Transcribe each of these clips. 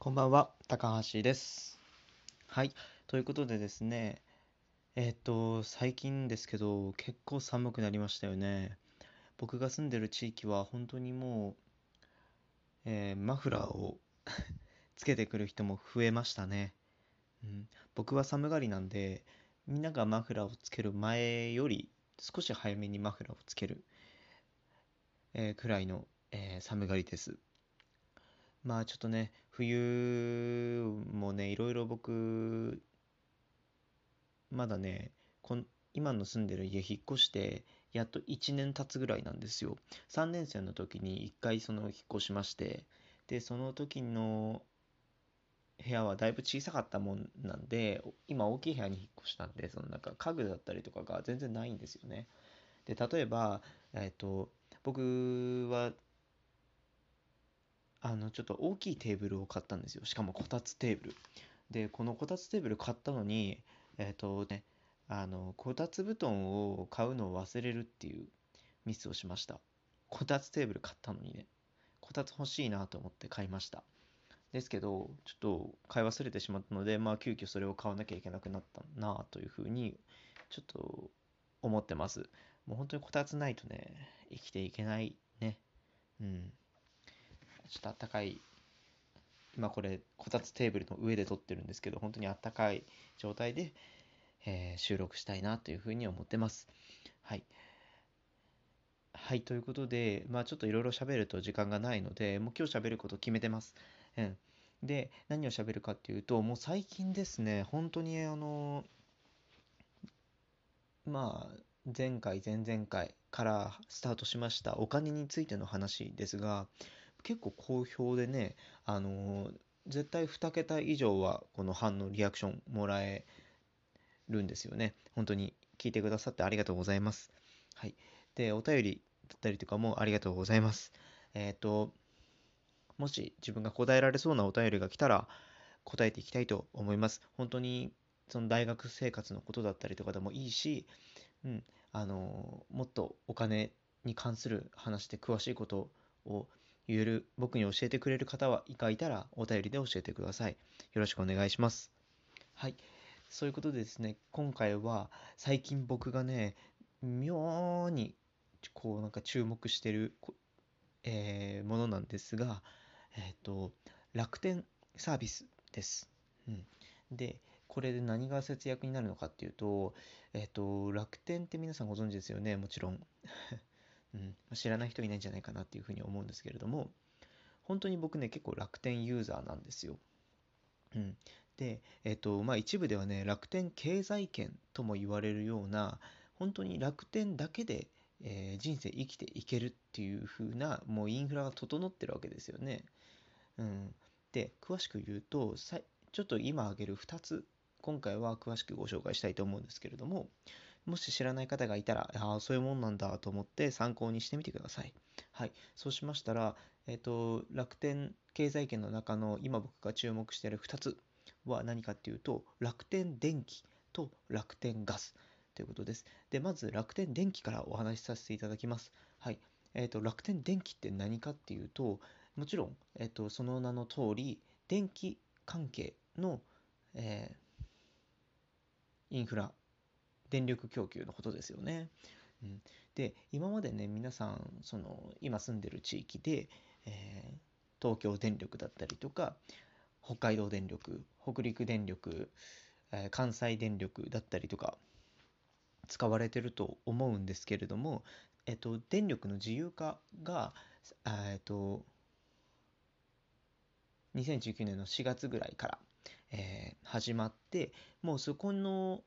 こんばんは、高橋です。はい、ということでですね、えっと、最近ですけど、結構寒くなりましたよね。僕が住んでる地域は本当にもう、えーマフラーを つけてくる人も増えましたね。うん、僕は寒がりなんで、みんながマフラーをつける前より少し早めにマフラーをつける、えーくらいの、え寒がりです。まあちょっとね、冬もね、いろいろ僕、まだね、こん今の住んでる家引っ越して、やっと1年経つぐらいなんですよ。3年生の時に1回その引っ越しまして、で、その時の部屋はだいぶ小さかったもんなんで、今大きい部屋に引っ越したんで、そのなんか家具だったりとかが全然ないんですよね。で、例えば、えっと、僕はあの、ちょっと大きいテーブルを買ったんですよ。しかもこたつテーブル。で、このこたつテーブル買ったのに、えっとね、あの、こたつ布団を買うのを忘れるっていうミスをしました。こたつテーブル買ったのにね、こたつ欲しいなと思って買いました。ですけど、ちょっと買い忘れてしまったので、まあ、急遽それを買わなきゃいけなくなったなというふうに、ちょっと思ってます。もう本当にこたつないとね、生きていけないね。うん。ちょっとあったかい、今これ、こたつテーブルの上で撮ってるんですけど、本当にあったかい状態で、えー収録したいなというふうに思ってます。はい。はい、ということで、まあちょっといろいろ喋ると時間がないので、もう今日喋ること決めてます。うん。で、何を喋るかっていうと、もう最近ですね、本当にあの、まあ、前回、前々回からスタートしましたお金についての話ですが、結構好評でね、あの絶対2桁以上はこの反応、リアクションもらえるんですよね。本当に聞いてくださってありがとうございます。はい。で、お便りだったりとかもありがとうございます。えっと、もし自分が答えられそうなお便りが来たら答えていきたいと思います。本当にその大学生活のことだったりとかでもいいし、うん、あのもっとお金に関する話で詳しいことを言える僕に教えてくれる方がいたらお便りで教えてください。よろしくお願いします。はい。そういうことでですね、今回は最近僕がね、妙にこうなんか注目してる、えーものなんですが、えっと、楽天サービスです。うん。で、これで何が節約になるのかっていうと、えっと、楽天って皆さんご存知ですよね、もちろん。うん、知らない人いないんじゃないかなっていうふうに思うんですけれども、本当に僕ね、結構楽天ユーザーなんですよ。うん、で、えっと、まあ一部ではね、楽天経済圏とも言われるような、本当に楽天だけで、えー人生生きていけるっていう風な、もうインフラが整ってるわけですよね。うん、で、詳しく言うと、さちょっと今挙げる2つ、今回は詳しくご紹介したいと思うんですけれども、もし知らない方がいたら、ああ、そういうもんなんだと思って参考にしてみてください。はい。そうしましたら、えっと、楽天経済圏の中の今僕が注目している2つは何かっていうと、楽天電気と楽天ガスということです。で、まず楽天電気からお話しさせていただきます。はい。えっと、楽天電気って何かっていうと、もちろん、えっと、その名の通り、電気関係の、えーインフラ、電力供給のことですよね。うん、で、今までね、皆さん、その、今住んでる地域で、えー東京電力だったりとか、北海道電力、北陸電力、えー関西電力だったりとか、使われてると思うんですけれども、えっと、電力の自由化が、えっと、2019年の4月ぐらいから、えー始まって、もうそこの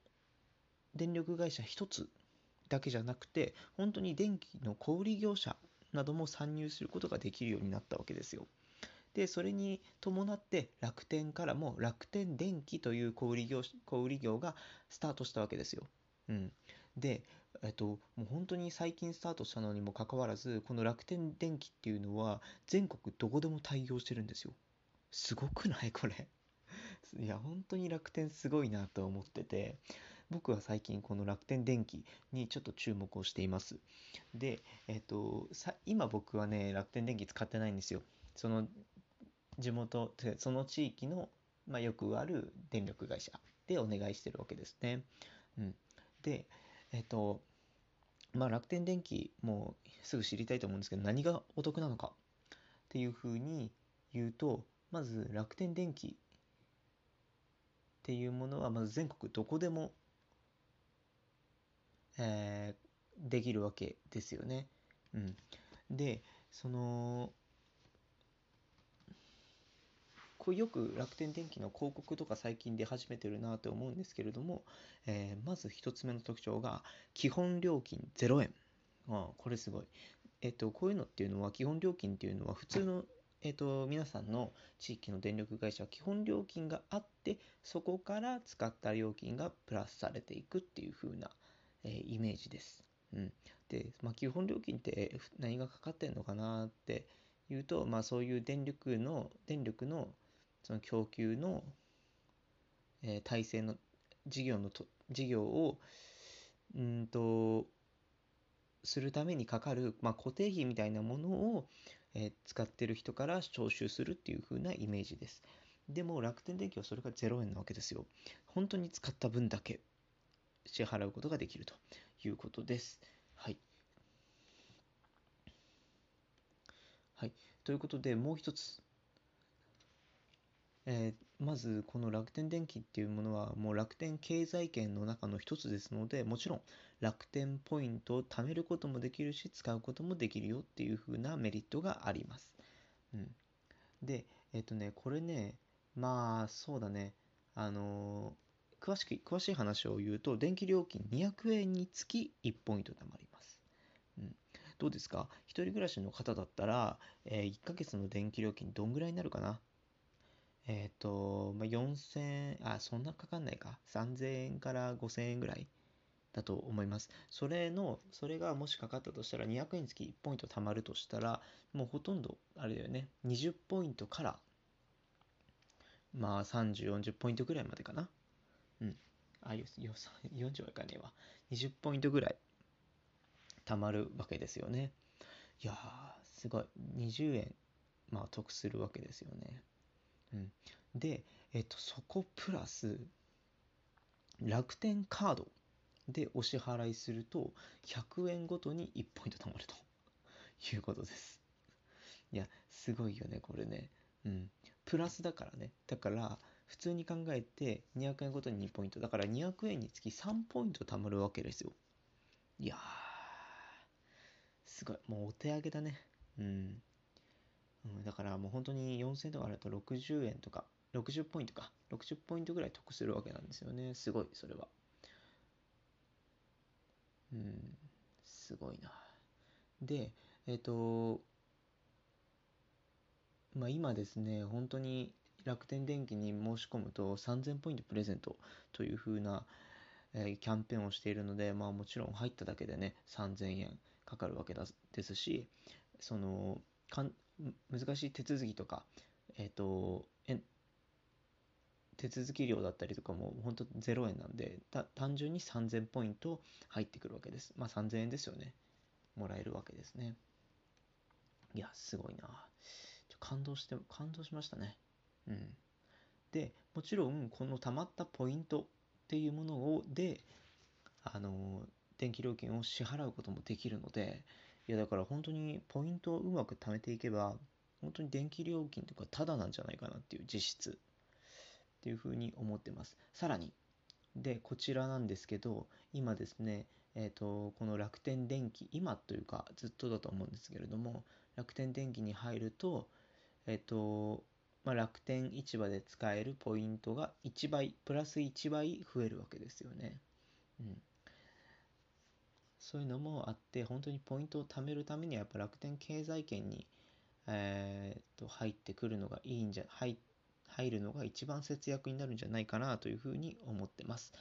電力会社一つだけじゃなくて、本当に電気の小売業者なども参入することができるようになったわけですよ。で、それに伴って楽天からも楽天電気という小売業小売業がスタートしたわけですよ。うん。で、えっと、もう本当に最近スタートしたのにもかかわらず、この楽天電気っていうのは全国どこでも対応してるんですよ。すごくない？これ。いや、本当に楽天すごいなと思ってて、僕は最近この楽天電気にちょっと注目をしています。で、えっと、さ、今僕はね、楽天電気使ってないんですよ。その、地元その地域の、まあ、よくある電力会社でお願いしてるわけですね。うん、でえっとまあ楽天電機もすぐ知りたいと思うんですけど何がお得なのかっていうふうに言うとまず楽天電機っていうものはまず全国どこでも、えー、できるわけですよね。うん、でそのこうよく楽天電機の広告とか最近出始めてるなと思うんですけれども、えー、まず1つ目の特徴が基本料金0円。あこれすごい。えっと、こういうのっていうのは基本料金っていうのは普通のえっ、と、皆さんの地域の電力会社は基本料金があって、そこから使った料金がプラスされていくっていう風な、えー、イメージです。うん。で、まあ、基本料金って何がかかってんのかなっていうと、まあ、そういう電力の、電力のその供給の、えー、体制の、事業のと、事業を、うんと、するためにかかる、まあ、固定費みたいなものを、えー、使ってる人から徴収するっていう風なイメージです。でも楽天電気はそれが0円なわけですよ。本当に使った分だけ支払うことができるということです。はい。はい。ということで、もう一つ。えー、まず、この楽天電気っていうものは、もう楽天経済圏の中の一つですので、もちろん、楽天ポイントを貯めることもできるし使うこともできるよっていう風なメリットがあります。うん、で、えっ、とね、これね、まあそうだね、あのー、詳しく詳しい話を言うと、電気料金200円につき1ポイント貯まります。うん、どうですか？一人暮らしの方だったら、えー、1ヶ月の電気料金どんぐらいになるかな？えっ、ー、と、まあ、4000あ、そんなかかんないか。3000円から5000円ぐらいだと思います。それの、それがもしかかったとしたら、200円につき1ポイント貯まるとしたら、もうほとんど、あれだよね、20ポイントから、まあ30、40ポイントぐらいまでかな。うん。あ、よ、よ、40はいかねえわ。20ポイントぐらい貯まるわけですよね。いやー、すごい。20円、まあ得するわけですよね。うん。で、えっと、そこプラス、楽天カードでお支払いすると100円ごとに1ポイント貯まるということです。いや、すごいよね、これね。うん。プラスだからね。だから、普通に考えて200円ごとに2ポイント。だから200円につき3ポイント貯まるわけですよ。いやー、すごい。もうお手上げだね。うん。うん、だからもう本当に4000とかあると60円とか、60ポイントか。60ポイントぐらい得するわけなんですよね。すごい、それは。うん、すごいな。で、えっ、ー、と、まあ今ですね、本当に楽天電機に申し込むと3000ポイントプレゼントという風な、えー、キャンペーンをしているので、まあもちろん入っただけでね、3000円かかるわけですし、その、かん難しい手続きとか、え、ー、と、手続き料だったりとかも本当0円なんで、単純に3000ポイント入ってくるわけです。まあ3000円ですよね。もらえるわけですね。いや、すごいな。感動して、感動しましたね。うん。で、もちろん、この貯まったポイントっていうものを、で、あの、電気料金を支払うこともできるので、いや、だから本当にポイントをうまく貯めていけば、本当に電気料金とかタダなんじゃないかなっていう実質っていうふうに思ってます。さらに、で、こちらなんですけど、今ですね、えっ、ー、と、この楽天電気、今というかずっとだと思うんですけれども、楽天電気に入ると、えっ、ー、と、まあ、楽天市場で使えるポイントが1倍、プラス1倍増えるわけですよね。うん。そういうのもあって、本当にポイントを貯めるためにはやっぱ楽天経済圏に、えー、と入ってくるのがいいんじゃ、入、入るのが一番節約になるんじゃないかなというふうに思ってます。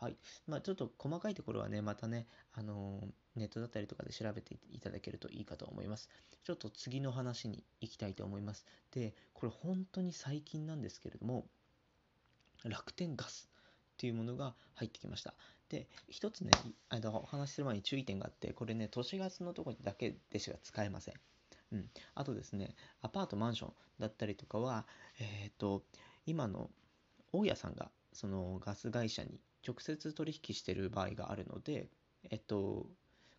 はい。まあ、ちょっと細かいところはね、またね、あの、ネットだったりとかで調べていただけるといいかと思います。ちょっと次の話に行きたいと思います。で、これ本当に最近なんですけれども、楽天ガスっていうものが入ってきました。で、一つね、あのお話しする前に注意点があって、これね、都市ガスのところだけでしか使えません。うん。あとですね、アパート、マンションだったりとかは、えっ、と、今の大家さんがそのガス会社に直接取引してる場合があるので、えっと、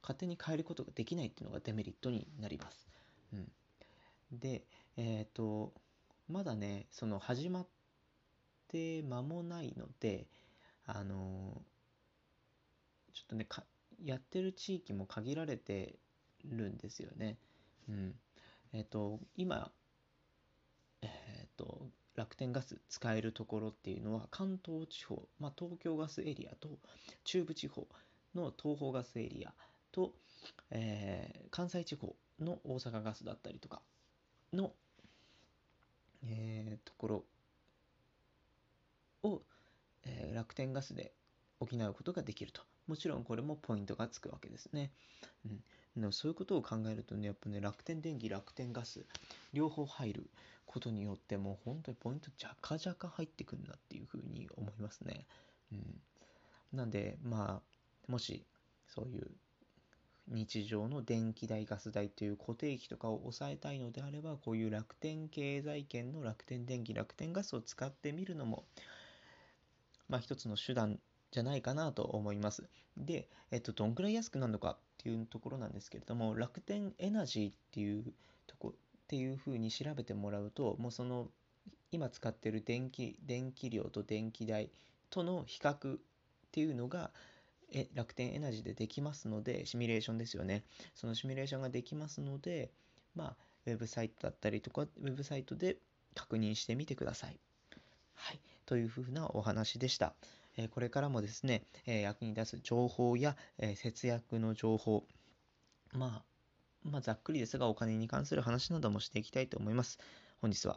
勝手に変えることができないっていうのがデメリットになります。うん。で、えっと、まだね、その始まって間もないので、あの、ちょっとね、かやってる地域も限られてるんですよね。うん。えっと、今、天ガス使えるところっていうのは関東地方、まあ、東京ガスエリアと中部地方の東方ガスエリアと、えー関西地方の大阪ガスだったりとかの、えーところを、えー楽天ガスで補うことができると。もちろんこれもポイントがつくわけですね。うん。そういうことを考えるとね、やっぱね、楽天電気、楽天ガス、両方入ることによって、もう本当にポイントじゃかじゃか入ってくるなっていうふうに思いますね。うん。なんで、まあ、もし、そういう日常の電気代、ガス代という固定費とかを抑えたいのであれば、こういう楽天経済圏の楽天電気、楽天ガスを使ってみるのも、まあ一つの手段じゃないかなと思います。で、えっと、どんくらい安くなるのかっていうところなんですけれども、楽天エナジーっていう、っていうふうに調べてもらうと、もうその、今使ってる電気、電気量と電気代との比較っていうのが、え楽天エナジーでできますので、シミュレーションですよね。そのシミュレーションができますので、まあ、ウェブサイトだったりとか、ウェブサイトで確認してみてください。はい。というふうなお話でした。えーこれからもですね、えー役に立つ情報や、えー節約の情報、まあ、まあ、ざっくりですが、お金に関する話などもしていきたいと思います。本日は